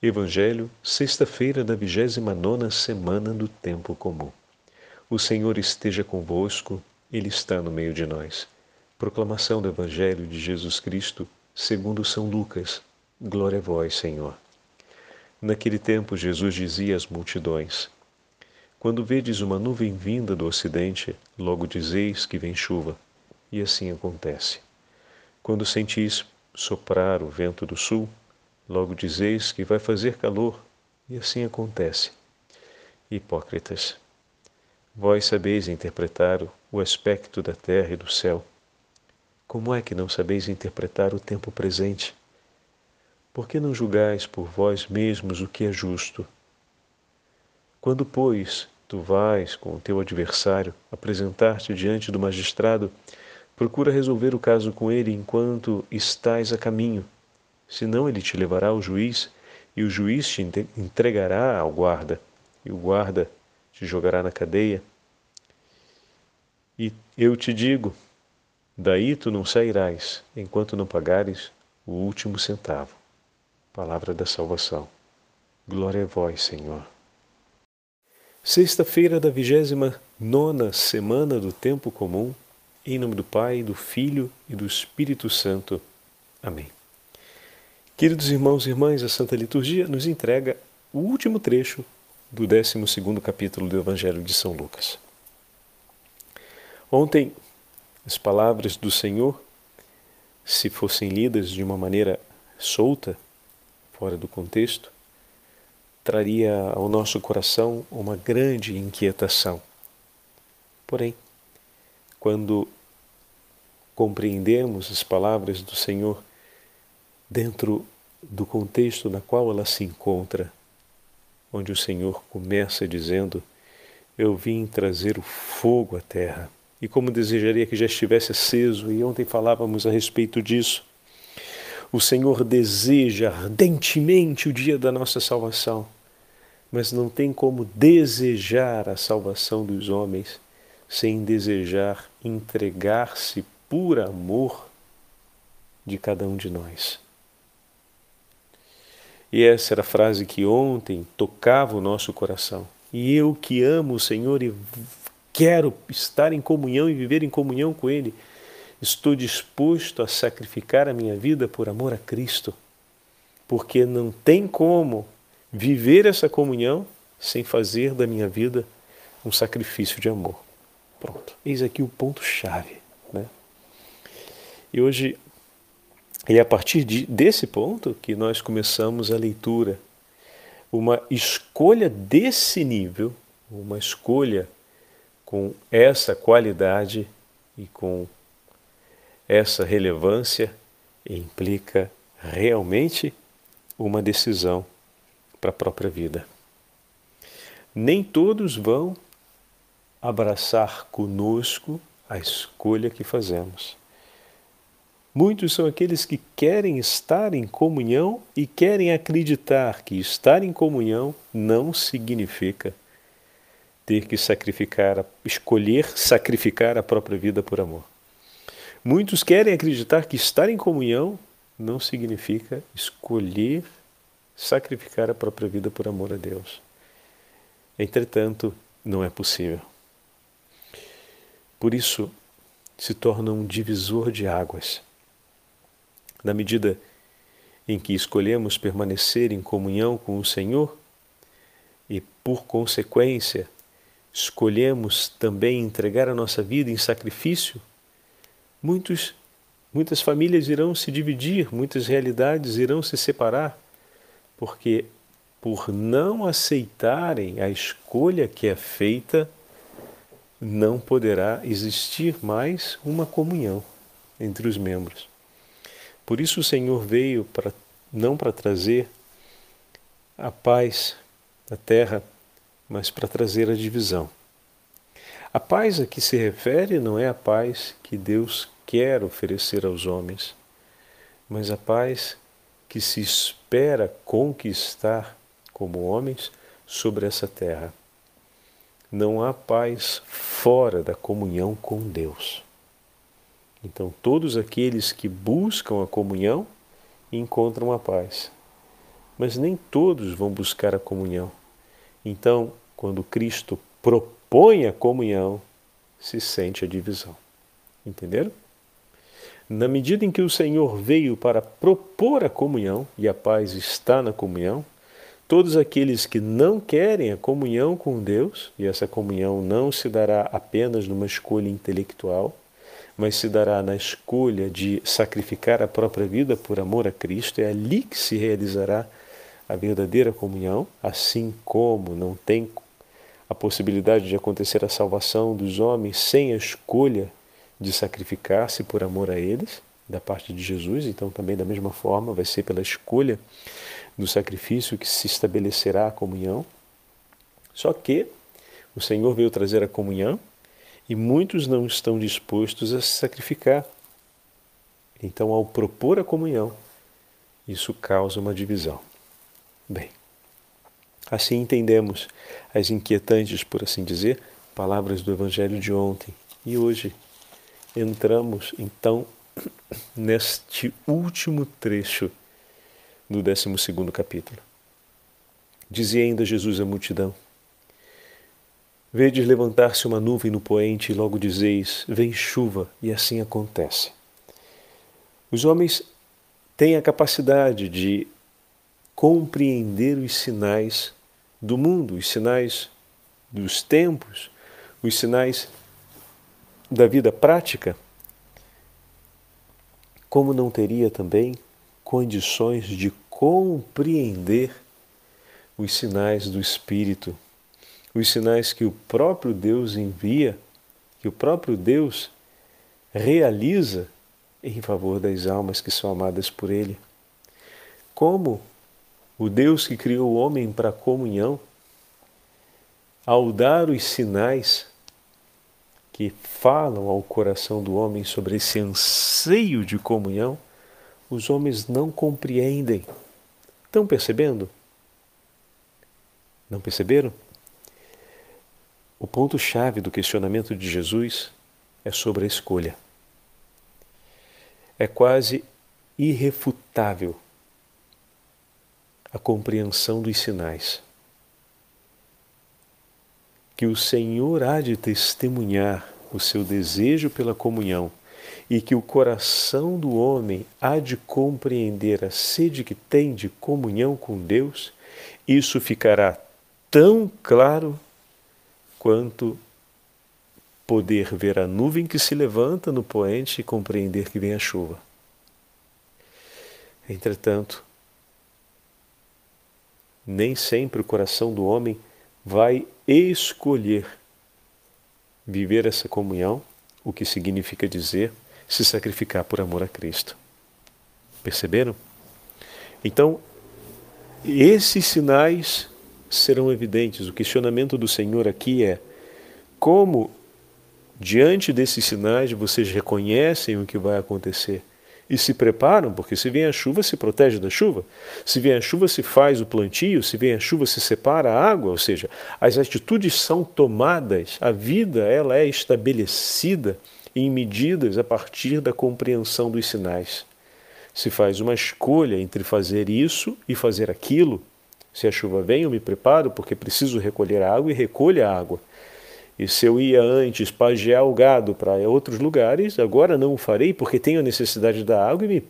Evangelho, sexta-feira da vigésima nona semana do Tempo Comum. O Senhor esteja convosco, Ele está no meio de nós. Proclamação do Evangelho de Jesus Cristo, segundo São Lucas. Glória a vós, Senhor. Naquele tempo Jesus dizia às multidões, Quando vedes uma nuvem vinda do ocidente, logo dizeis que vem chuva, e assim acontece. Quando sentis soprar o vento do sul, Logo dizeis que vai fazer calor, e assim acontece. Hipócritas, vós sabeis interpretar o aspecto da terra e do céu. Como é que não sabeis interpretar o tempo presente? Por que não julgais por vós mesmos o que é justo? Quando, pois, tu vais com o teu adversário apresentar-te diante do magistrado, procura resolver o caso com ele enquanto estás a caminho senão ele te levará ao juiz, e o juiz te entregará ao guarda, e o guarda te jogará na cadeia. E eu te digo: daí tu não sairás, enquanto não pagares o último centavo. Palavra da salvação. Glória a vós, Senhor. Sexta-feira da vigésima nona semana do Tempo Comum, em nome do Pai, do Filho e do Espírito Santo. Amém. Queridos irmãos e irmãs, a Santa Liturgia nos entrega o último trecho do 12 capítulo do Evangelho de São Lucas. Ontem, as palavras do Senhor, se fossem lidas de uma maneira solta, fora do contexto, traria ao nosso coração uma grande inquietação. Porém, quando compreendemos as palavras do Senhor dentro do contexto na qual ela se encontra, onde o Senhor começa dizendo: Eu vim trazer o fogo à terra. E como desejaria que já estivesse aceso, e ontem falávamos a respeito disso. O Senhor deseja ardentemente o dia da nossa salvação, mas não tem como desejar a salvação dos homens sem desejar entregar-se por amor de cada um de nós. E essa era a frase que ontem tocava o nosso coração. E eu que amo o Senhor e quero estar em comunhão e viver em comunhão com Ele, estou disposto a sacrificar a minha vida por amor a Cristo. Porque não tem como viver essa comunhão sem fazer da minha vida um sacrifício de amor. Pronto, eis aqui o ponto-chave. Né? E hoje e é a partir de, desse ponto que nós começamos a leitura. Uma escolha desse nível, uma escolha com essa qualidade e com essa relevância, implica realmente uma decisão para a própria vida. Nem todos vão abraçar conosco a escolha que fazemos. Muitos são aqueles que querem estar em comunhão e querem acreditar que estar em comunhão não significa ter que sacrificar, escolher sacrificar a própria vida por amor. Muitos querem acreditar que estar em comunhão não significa escolher sacrificar a própria vida por amor a Deus. Entretanto, não é possível. Por isso, se torna um divisor de águas na medida em que escolhemos permanecer em comunhão com o Senhor e, por consequência, escolhemos também entregar a nossa vida em sacrifício, muitos, muitas famílias irão se dividir, muitas realidades irão se separar, porque por não aceitarem a escolha que é feita, não poderá existir mais uma comunhão entre os membros. Por isso o Senhor veio para não para trazer a paz da terra, mas para trazer a divisão. A paz a que se refere não é a paz que Deus quer oferecer aos homens, mas a paz que se espera conquistar como homens sobre essa terra. Não há paz fora da comunhão com Deus. Então, todos aqueles que buscam a comunhão encontram a paz. mas nem todos vão buscar a comunhão. Então, quando Cristo propõe a comunhão, se sente a divisão. Entenderam? Na medida em que o Senhor veio para propor a comunhão, e a paz está na comunhão, todos aqueles que não querem a comunhão com Deus, e essa comunhão não se dará apenas numa escolha intelectual, mas se dará na escolha de sacrificar a própria vida por amor a Cristo, é ali que se realizará a verdadeira comunhão, assim como não tem a possibilidade de acontecer a salvação dos homens sem a escolha de sacrificar-se por amor a eles, da parte de Jesus, então também da mesma forma vai ser pela escolha do sacrifício que se estabelecerá a comunhão. Só que o Senhor veio trazer a comunhão e muitos não estão dispostos a se sacrificar. Então, ao propor a comunhão, isso causa uma divisão. Bem, assim entendemos as inquietantes, por assim dizer, palavras do Evangelho de ontem. E hoje entramos então neste último trecho do 12 capítulo. Dizia ainda Jesus à multidão: Vedes levantar-se uma nuvem no poente e logo dizeis: Vem chuva, e assim acontece. Os homens têm a capacidade de compreender os sinais do mundo, os sinais dos tempos, os sinais da vida prática. Como não teria também condições de compreender os sinais do Espírito os sinais que o próprio Deus envia, que o próprio Deus realiza em favor das almas que são amadas por Ele. Como o Deus que criou o homem para a comunhão, ao dar os sinais que falam ao coração do homem sobre esse anseio de comunhão, os homens não compreendem. Estão percebendo? Não perceberam? Ponto-chave do questionamento de Jesus é sobre a escolha. É quase irrefutável a compreensão dos sinais. Que o Senhor há de testemunhar o seu desejo pela comunhão e que o coração do homem há de compreender a sede que tem de comunhão com Deus, isso ficará tão claro quanto poder ver a nuvem que se levanta no poente e compreender que vem a chuva. Entretanto, nem sempre o coração do homem vai escolher viver essa comunhão, o que significa dizer se sacrificar por amor a Cristo. Perceberam? Então, esses sinais serão evidentes. O questionamento do Senhor aqui é: como, diante desses sinais, vocês reconhecem o que vai acontecer? E se preparam, porque se vem a chuva, se protege da chuva. Se vem a chuva, se faz o plantio. Se vem a chuva, se separa a água. Ou seja, as atitudes são tomadas, a vida ela é estabelecida em medidas a partir da compreensão dos sinais. Se faz uma escolha entre fazer isso e fazer aquilo, se a chuva vem, eu me preparo porque preciso recolher a água e recolho a água. E se eu ia antes pagear o gado para outros lugares, agora não o farei porque tenho necessidade da água e me,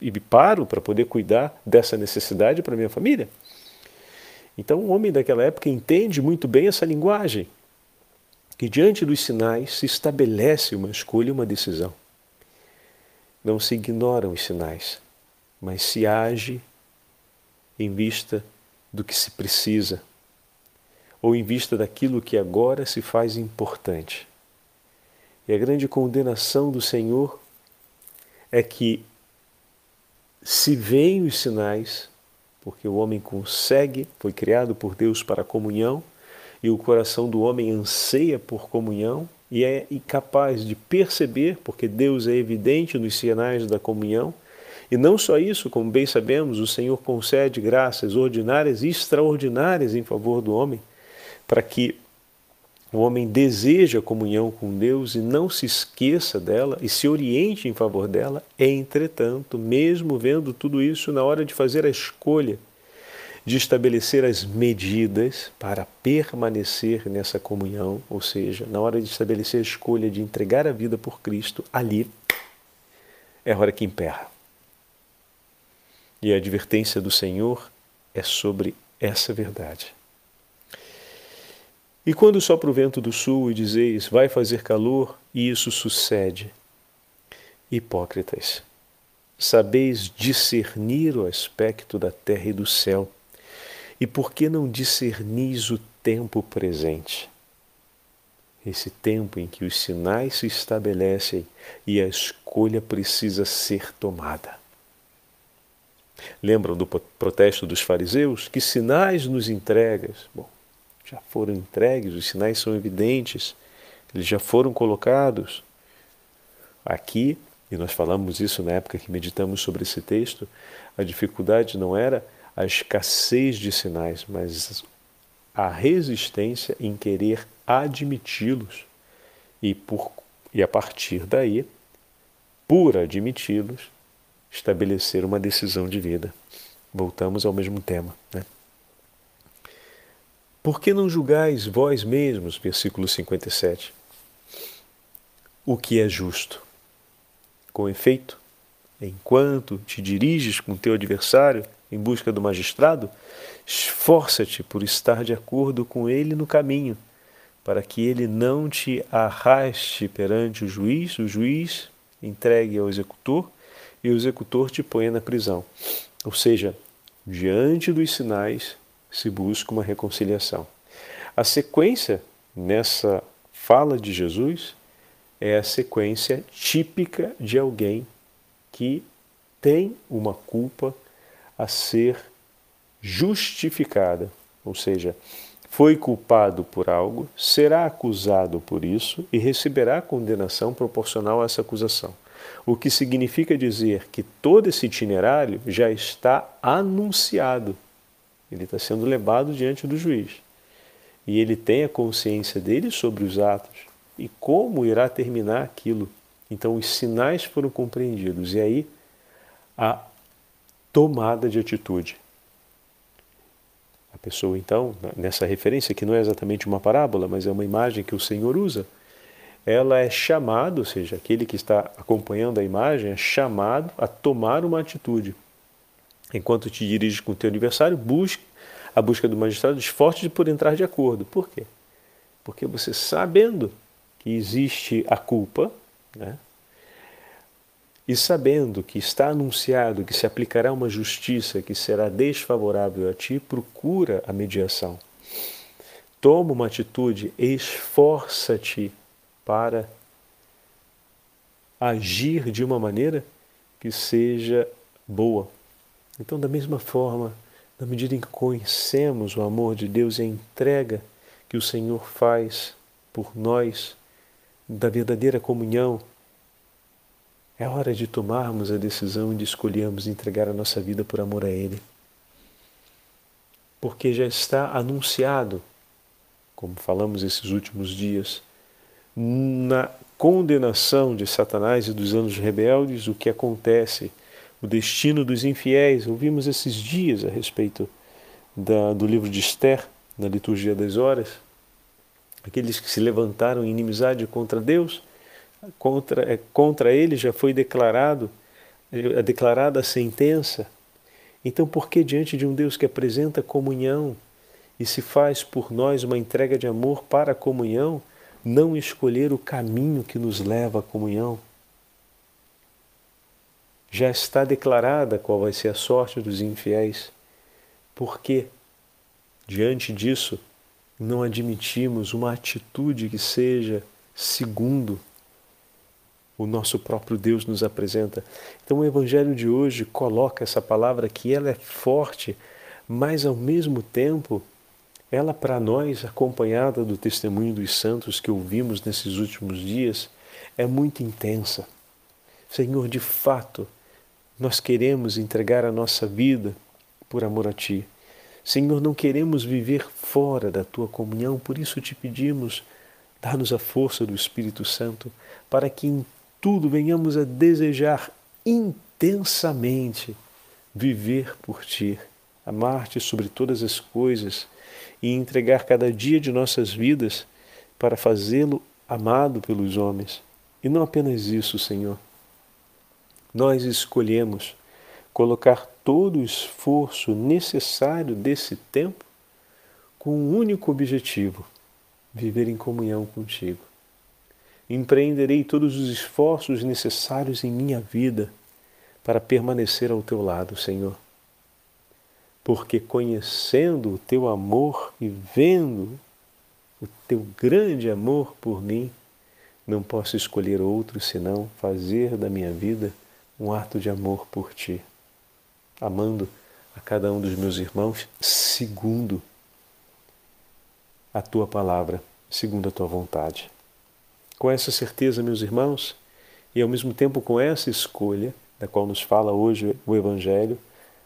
e me paro para poder cuidar dessa necessidade para minha família. Então o homem daquela época entende muito bem essa linguagem, que diante dos sinais se estabelece uma escolha e uma decisão. Não se ignoram os sinais, mas se age em vista do que se precisa, ou em vista daquilo que agora se faz importante. E a grande condenação do Senhor é que, se veem os sinais, porque o homem consegue, foi criado por Deus para comunhão, e o coração do homem anseia por comunhão e é incapaz de perceber, porque Deus é evidente nos sinais da comunhão, e não só isso, como bem sabemos, o Senhor concede graças ordinárias e extraordinárias em favor do homem, para que o homem deseje a comunhão com Deus e não se esqueça dela e se oriente em favor dela. Entretanto, mesmo vendo tudo isso, na hora de fazer a escolha de estabelecer as medidas para permanecer nessa comunhão, ou seja, na hora de estabelecer a escolha de entregar a vida por Cristo, ali é a hora que emperra. E a advertência do Senhor é sobre essa verdade. E quando sopra o vento do sul e dizeis, vai fazer calor, e isso sucede. Hipócritas, sabeis discernir o aspecto da terra e do céu, e por que não discernis o tempo presente? Esse tempo em que os sinais se estabelecem e a escolha precisa ser tomada. Lembram do protesto dos fariseus? Que sinais nos entregas? Bom, já foram entregues, os sinais são evidentes, eles já foram colocados. Aqui, e nós falamos isso na época que meditamos sobre esse texto, a dificuldade não era a escassez de sinais, mas a resistência em querer admiti-los e, por, e a partir daí, por admiti-los, estabelecer uma decisão de vida. Voltamos ao mesmo tema. Né? Por que não julgais vós mesmos, versículo 57, o que é justo? Com efeito, enquanto te diriges com teu adversário em busca do magistrado, esforça-te por estar de acordo com ele no caminho, para que ele não te arraste perante o juiz, o juiz entregue ao executor e o executor te ponha na prisão. Ou seja, diante dos sinais se busca uma reconciliação. A sequência nessa fala de Jesus é a sequência típica de alguém que tem uma culpa a ser justificada, ou seja, foi culpado por algo, será acusado por isso e receberá condenação proporcional a essa acusação. O que significa dizer que todo esse itinerário já está anunciado. Ele está sendo levado diante do juiz. E ele tem a consciência dele sobre os atos e como irá terminar aquilo. Então, os sinais foram compreendidos. E aí, a tomada de atitude. A pessoa, então, nessa referência, que não é exatamente uma parábola, mas é uma imagem que o Senhor usa, ela é chamado, ou seja, aquele que está acompanhando a imagem é chamado a tomar uma atitude. Enquanto te diriges com o teu adversário, busque a busca do magistrado, esforce por entrar de acordo. Por quê? Porque você sabendo que existe a culpa, né? e sabendo que está anunciado que se aplicará uma justiça que será desfavorável a ti, procura a mediação. Toma uma atitude, esforça-te para agir de uma maneira que seja boa. Então, da mesma forma, na medida em que conhecemos o amor de Deus e a entrega que o Senhor faz por nós, da verdadeira comunhão, é hora de tomarmos a decisão de escolhermos entregar a nossa vida por amor a Ele. Porque já está anunciado, como falamos esses últimos dias, na condenação de Satanás e dos anos rebeldes, o que acontece, o destino dos infiéis. Ouvimos esses dias a respeito da, do livro de Esther, na liturgia das horas. Aqueles que se levantaram em inimizade contra Deus, contra, é, contra ele já foi declarado, é, declarada a sentença. Então, por que diante de um Deus que apresenta comunhão e se faz por nós uma entrega de amor para a comunhão, não escolher o caminho que nos leva à comunhão. Já está declarada qual vai ser a sorte dos infiéis. Porque, diante disso, não admitimos uma atitude que seja segundo o nosso próprio Deus nos apresenta. Então o evangelho de hoje coloca essa palavra que ela é forte, mas ao mesmo tempo ela para nós, acompanhada do testemunho dos santos que ouvimos nesses últimos dias, é muito intensa. Senhor, de fato, nós queremos entregar a nossa vida por amor a Ti. Senhor, não queremos viver fora da Tua comunhão, por isso te pedimos, dá-nos a força do Espírito Santo, para que em tudo venhamos a desejar intensamente viver por Ti amar-te sobre todas as coisas e entregar cada dia de nossas vidas para fazê-lo amado pelos homens. E não apenas isso, Senhor. Nós escolhemos colocar todo o esforço necessário desse tempo com um único objetivo: viver em comunhão contigo. Empreenderei todos os esforços necessários em minha vida para permanecer ao teu lado, Senhor. Porque conhecendo o teu amor e vendo o teu grande amor por mim, não posso escolher outro senão fazer da minha vida um ato de amor por ti, amando a cada um dos meus irmãos segundo a tua palavra, segundo a tua vontade. Com essa certeza, meus irmãos, e ao mesmo tempo com essa escolha, da qual nos fala hoje o Evangelho,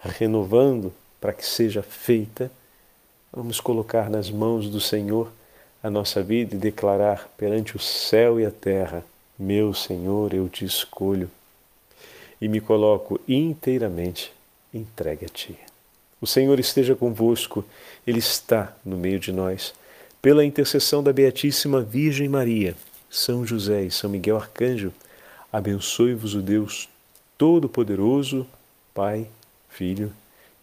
renovando para que seja feita, vamos colocar nas mãos do Senhor a nossa vida e declarar perante o céu e a terra: Meu Senhor, eu te escolho e me coloco inteiramente entregue a Ti. O Senhor esteja convosco, Ele está no meio de nós. Pela intercessão da Beatíssima Virgem Maria, São José e São Miguel Arcanjo, abençoe-vos o Deus Todo-Poderoso, Pai, Filho